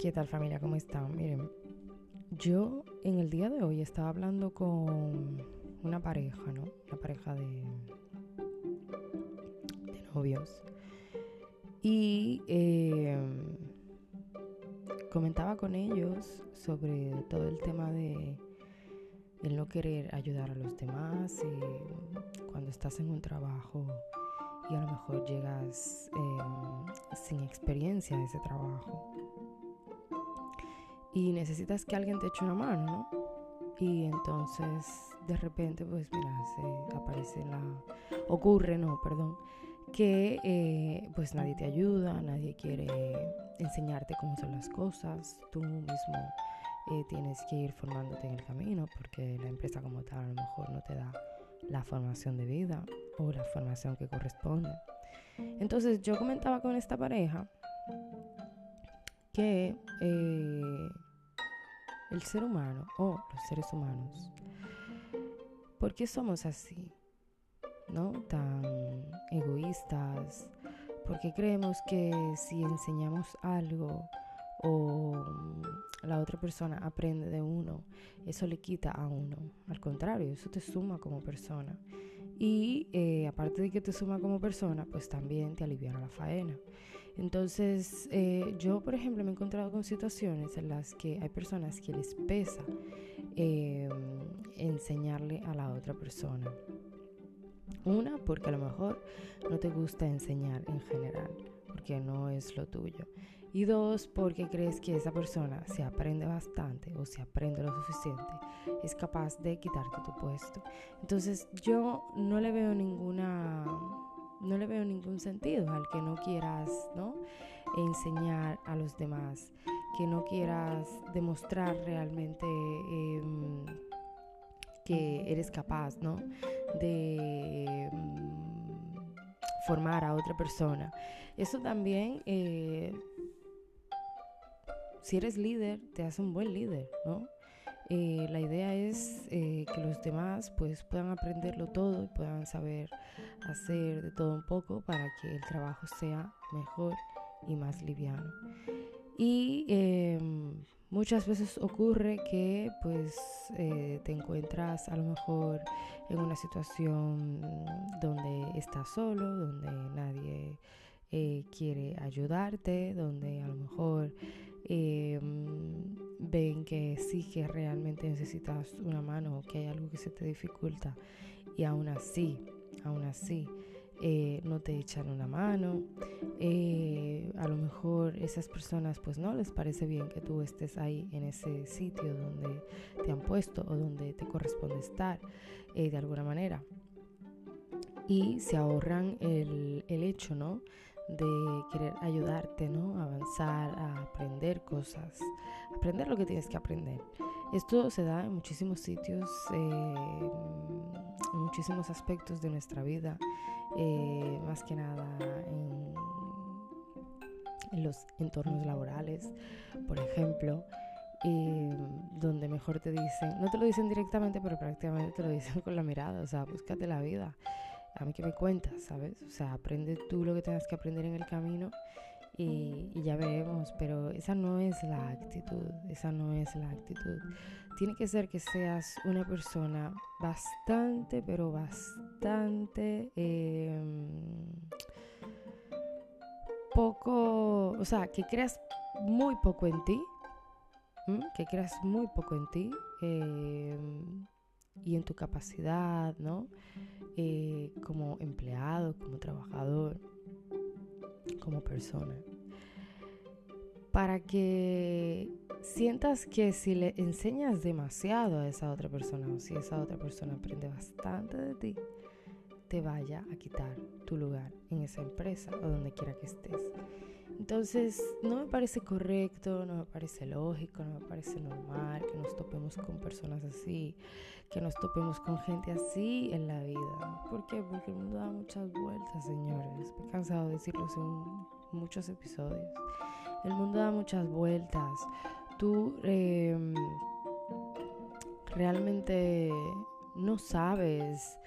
¿Qué tal familia? ¿Cómo están? Miren, yo en el día de hoy estaba hablando con una pareja, ¿no? Una pareja de, novios. Y eh, comentaba con ellos sobre todo el tema de no querer ayudar a los demás y cuando estás en un trabajo y a lo mejor llegas eh, sin experiencia a ese trabajo y necesitas que alguien te eche una mano, ¿no? Y entonces de repente, pues mira, se aparece la... ocurre, no, perdón, que eh, pues nadie te ayuda, nadie quiere enseñarte cómo son las cosas, tú mismo eh, tienes que ir formándote en el camino porque la empresa como tal a lo mejor no te da la formación de vida o la formación que corresponde. Entonces yo comentaba con esta pareja que eh, el ser humano o los seres humanos, ¿por qué somos así? ¿No? Tan egoístas, porque creemos que si enseñamos algo o la otra persona aprende de uno, eso le quita a uno. Al contrario, eso te suma como persona. Y eh, aparte de que te suma como persona, pues también te alivia la faena. Entonces, eh, yo, por ejemplo, me he encontrado con situaciones en las que hay personas que les pesa em, enseñarle a la otra persona. Una, porque a lo mejor no te gusta enseñar en general, porque no es lo tuyo. Y dos, porque crees que esa persona, si aprende bastante o si aprende lo suficiente, es capaz de quitarte tu puesto. Entonces yo no le veo ninguna, no le veo ningún sentido al que no quieras, ¿no? Enseñar a los demás, que no quieras demostrar realmente em, que eres capaz, ¿no? De formar a otra persona. Eso también eh, si eres líder, te hace un buen líder, ¿no? Eh, la idea es eh, que los demás pues puedan aprenderlo todo y puedan saber hacer de todo un poco para que el trabajo sea mejor y más liviano. Y em, muchas veces ocurre que pues eh, te encuentras a lo mejor en una situación donde estás solo, donde nadie quiere ayudarte, donde a lo mejor Em, ven que sí que realmente necesitas una mano o que hay algo que se te dificulta. Y aún así, aún así, eh, no te echan una mano. Eh, a lo mejor esas personas pues no les parece bien que tú estés ahí en ese sitio donde te han puesto o donde te corresponde estar eh, de alguna manera. Y se ahorran el, el hecho, ¿no? de querer ayudarte, ¿no? A avanzar, a aprender cosas, aprender lo que tienes que aprender. Esto se da en muchísimos sitios, eh, en muchísimos aspectos de nuestra vida, eh, más que nada en, en, los entornos laborales, por ejemplo. Eh, donde mejor te dicen, no te lo dicen directamente, pero prácticamente te lo dicen con la mirada, o sea, búscate la vida a mí que me cuentas, ¿sabes? O sea, aprende tú lo que tengas que aprender en el camino y, ya veremos, pero esa no es la actitud, esa no es la actitud. Tiene que ser que seas una persona bastante, pero bastante em, poco, o sea, que creas muy poco en ti, que creas muy poco en ti. Eh, y en tu capacidad, ¿no? Eh, como empleado, como trabajador, como persona. Para que sientas que si le enseñas demasiado a esa otra persona o si esa otra persona aprende bastante de ti, te vaya a quitar tu lugar en esa empresa o donde quiera que estés. Entonces, no me parece correcto, no me parece lógico, no me parece normal que nos topemos con personas así, que nos topemos con gente así en la vida. ¿Por qué? Porque el mundo da muchas vueltas, señores. Me he cansado de decirlo en muchos episodios. El mundo da muchas vueltas. Tú em, realmente no sabes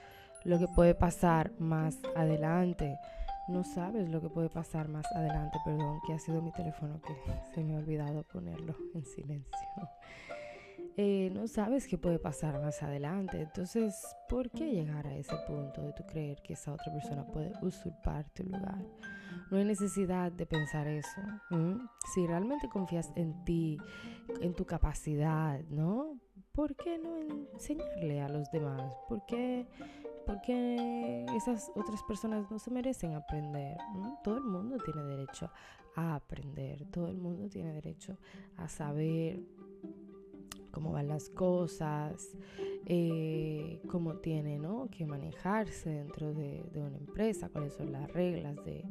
lo que puede pasar más adelante no sabes lo que puede pasar más adelante. Perdón, que ha sido mi teléfono que se me ha olvidado ponerlo en silencio. Eh, no sabes qué puede pasar más adelante. Entonces, ¿por qué llegar a ese punto de tu creer que esa otra persona puede usurpar tu lugar? No hay necesidad de pensar eso. Si realmente confías en ti, en tu capacidad, ¿no? ¿Por qué no enseñarle a los demás? ¿Por qué, esas otras personas no se merecen aprender? Todo el mundo tiene derecho a aprender, todo el mundo tiene derecho a saber cómo van las cosas, eh, cómo tiene ¿no? que manejarse dentro de, de, una empresa, cuáles son las reglas de,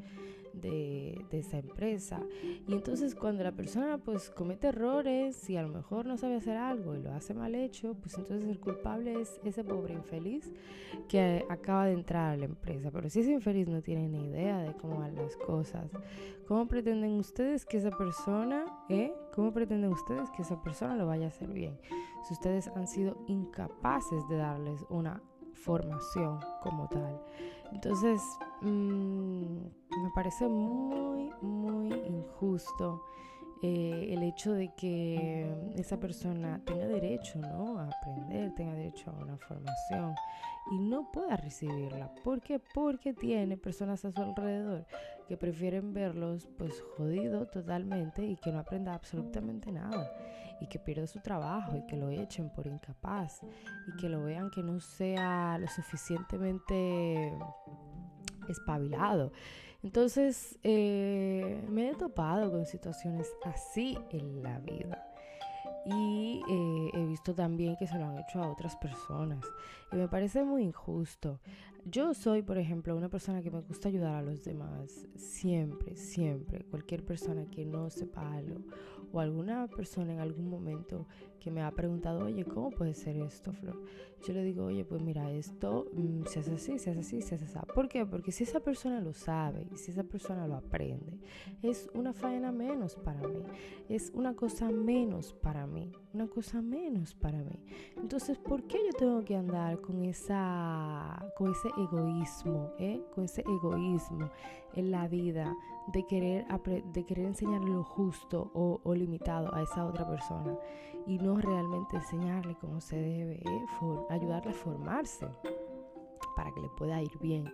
de, esa empresa. Y entonces cuando la persona pues comete errores y a lo mejor no sabe hacer algo y lo hace mal hecho, pues entonces el culpable es ese pobre infeliz que acaba de entrar a la empresa. Pero si ese infeliz no tiene ni idea de cómo van las cosas, ¿cómo pretenden ustedes que esa persona, eh? ¿Cómo pretenden ustedes que esa persona lo vaya a hacer bien? Si ustedes han sido incapaces de darles una formación como tal. Entonces, mm, me parece muy, muy injusto eh, el hecho de que esa persona tenga derecho ¿no? a aprender, tenga derecho a una formación y no pueda recibirla. ¿Por qué? Porque tiene personas a su alrededor que prefieren verlos pues jodido totalmente y que no aprenda absolutamente nada y que pierda su trabajo y que lo echen por incapaz y que lo vean que no sea lo suficientemente espabilado. Entonces eh, me he topado con situaciones así en la vida. Y eh, he visto también que se lo han hecho a otras personas. Y me parece muy injusto. Yo soy, por ejemplo, una persona que me gusta ayudar a los demás. Siempre, siempre. Cualquier persona que no sepa algo o alguna persona en algún momento que me ha preguntado, oye, ¿cómo puede ser esto, Flor? Yo le digo, oye, pues mira, esto mm, se hace así, se hace así, se hace así. ¿Por qué? Porque si esa persona lo sabe si esa persona lo aprende, es una faena menos para mí, es una cosa menos para mí, una cosa menos para mí. Entonces, ¿por qué yo tengo que andar con, esa, con ese egoísmo, eh? con ese egoísmo en la vida de querer, de querer enseñar lo justo o, limitado a esa otra persona? y no realmente enseñarle cómo se debe, eh, ayudarle a formarse para que le pueda ir bien.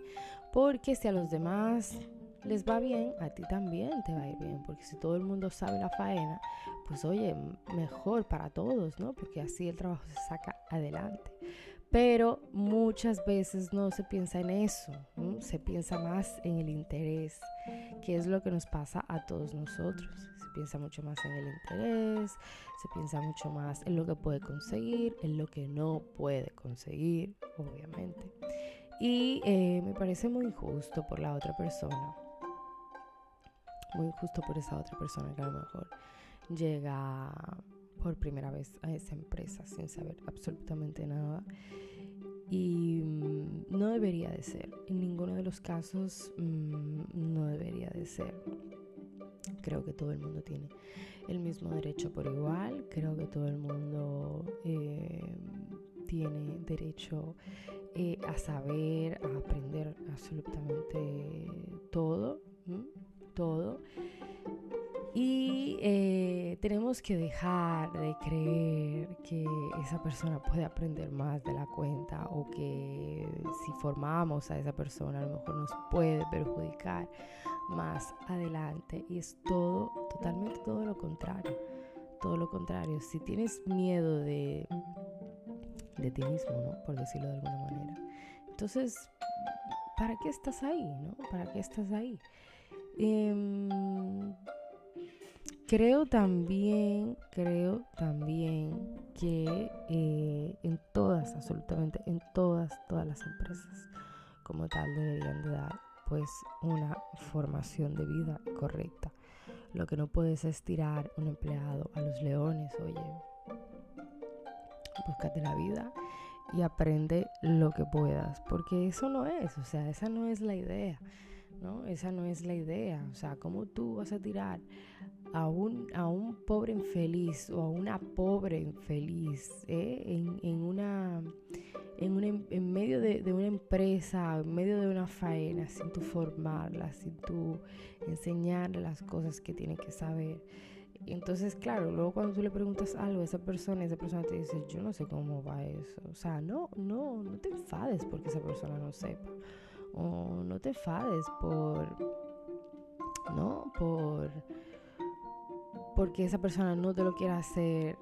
Porque si a los demás les va bien, a ti también te va a ir bien. Porque si todo el mundo sabe la faena, pues oye, mejor para todos, ¿no? Porque así el trabajo se saca adelante. Pero muchas veces no se piensa en eso, se piensa más en el interés, que es lo que nos pasa a todos nosotros. Se piensa mucho más en el interés, se piensa mucho más en lo que puede conseguir, en lo que no puede conseguir, obviamente. Y eh, me parece muy injusto por la otra persona, muy injusto por esa otra persona que a lo mejor llega por primera vez a esa empresa sin saber absolutamente nada. Y mm, no debería de ser. En ninguno de los casos mm, no debería de ser. Creo que todo el mundo tiene el mismo derecho por igual. Creo que todo el mundo eh, tiene derecho eh, a saber, a aprender absolutamente todo. Todo. Y eh, tenemos que dejar de creer que esa persona puede aprender más de la cuenta o que si formamos a esa persona a lo mejor nos puede perjudicar más adelante. Y es todo, totalmente todo lo contrario. Todo lo contrario. Si tienes miedo de, de ti mismo, ¿no? Por decirlo de alguna manera. Entonces, ¿para qué estás ahí, no? ¿Para qué estás ahí? Eh, Creo también, creo también que eh, en todas, absolutamente en todas, todas las empresas como tal deberían de dar pues una formación de vida correcta. Lo que no puedes es tirar un empleado a los leones, oye, búscate la vida y aprende lo que puedas, porque eso no es, o sea, esa no es la idea ¿no? Esa no es la idea. O sea, ¿cómo tú vas a tirar a un, a un pobre infeliz o a una pobre infeliz eh? en, una, en, en medio de, de, una empresa, en medio de una faena, sin tu formarla, sin tu enseñarle las cosas que tiene que saber? entonces, claro, luego cuando tú le preguntas algo a esa persona, esa persona te dice, yo no sé cómo va eso. O sea, no, no, no te enfades porque esa persona no sepa. O no te enfades por, no, por, porque esa persona no te lo quiera hacer,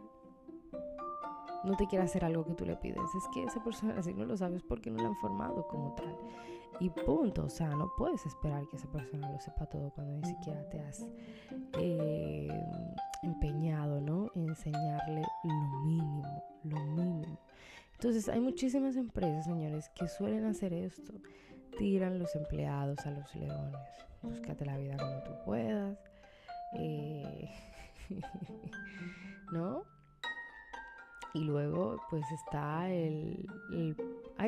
no te quiere hacer algo que tú le pides. Es que esa persona, si no lo sabes, porque no la han formado como tal. Y punto, o sea, no puedes esperar que esa persona lo sepa todo cuando ni siquiera te has eh, empeñado, ¿no? En enseñarle lo mínimo, lo mínimo. Entonces, hay muchísimas empresas, señores, que suelen hacer esto. Tiran los empleados a los leones. Búscate la vida como tú puedas. Eh, ¿No? Y luego, pues está el,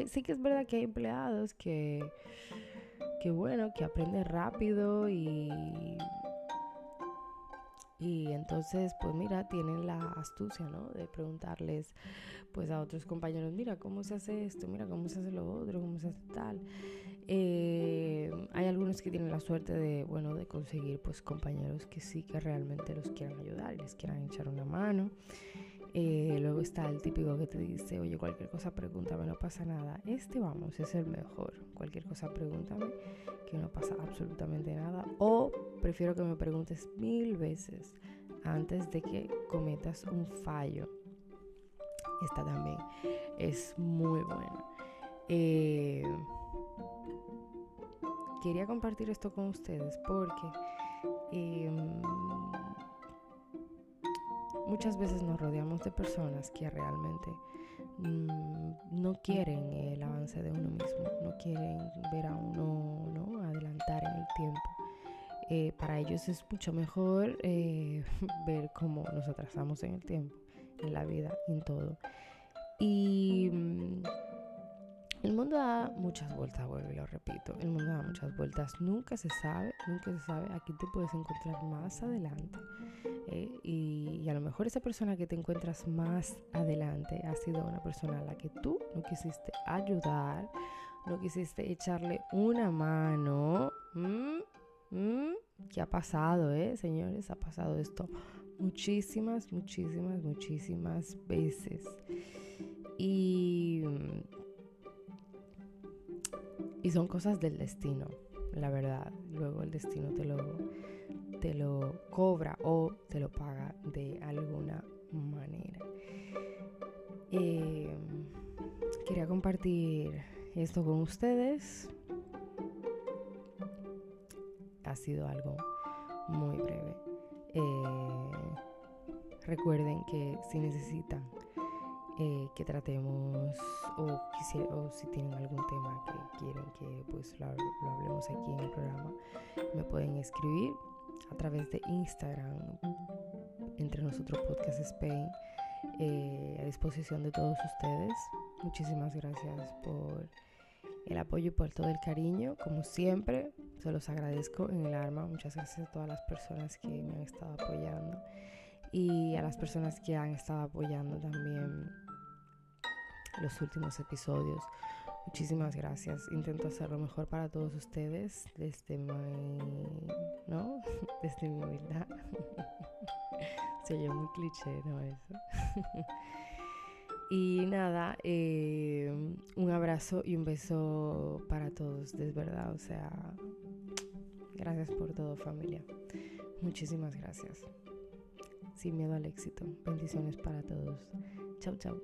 sí que es verdad que hay empleados que, que bueno, que aprenden rápido y y entonces, pues mira, tienen la astucia, ¿no? De preguntarles, pues a otros compañeros, mira, ¿cómo se hace esto? Mira, ¿cómo se hace lo otro? ¿Cómo se hace tal? Eh, hay algunos que tienen la suerte de, bueno, de conseguir, pues, compañeros que sí que realmente los quieran ayudar les quieran echar una mano. Eh, luego está el típico que te dice, oye, cualquier cosa pregúntame, no pasa nada. Este, vamos, es el mejor. Cualquier cosa pregúntame, que no pasa absolutamente nada. O prefiero que me preguntes mil veces antes de que cometas un fallo. Esta también es muy buena. Eh, quería compartir esto con ustedes porque... Em, muchas veces nos rodeamos de personas que realmente mm, no quieren el avance de uno mismo, no quieren ver a uno ¿no? adelantar en el tiempo. Eh, para ellos es mucho mejor eh, ver cómo nos atrasamos en el tiempo, en la vida, en todo. Y mm, el mundo da muchas vueltas, vuelvo lo repito. El mundo da muchas vueltas. Nunca se sabe, nunca se sabe a quién te puedes encontrar más adelante. Eh, y, a lo mejor esa persona que te encuentras más adelante ha sido una persona a la que tú no quisiste ayudar, no quisiste echarle una mano. ¿Mm? ¿Mm? ¿Qué ha pasado, eh, señores? Ha pasado esto muchísimas, muchísimas, muchísimas veces. Y y son cosas del destino, la verdad. Luego el destino te lo, te lo cobra o te lo paga de alguna manera. Eh, quería compartir esto con ustedes. Ha sido algo muy breve. Eh, recuerden que si necesitan eh, que tratemos o, o, si tienen algún tema que quieren que pues lo, hablemos aquí en el programa, me pueden escribir a través de Instagram entre nosotros Podcast Spain eh, a disposición de todos ustedes. Muchísimas gracias por el apoyo y por todo el cariño. Como siempre, se los agradezco en el alma. Muchas gracias a todas las personas que me han estado apoyando y a las personas que han estado apoyando también los últimos episodios. Muchísimas gracias. Intento hacer lo mejor para todos ustedes desde mi. Desde mi humildad. Se oye muy cliché, ¿no? Eso. y nada, eh, un abrazo y un beso para todos, de verdad. O sea, gracias por todo, familia. Muchísimas gracias. Sin miedo al éxito. Bendiciones para todos. Chau, chau.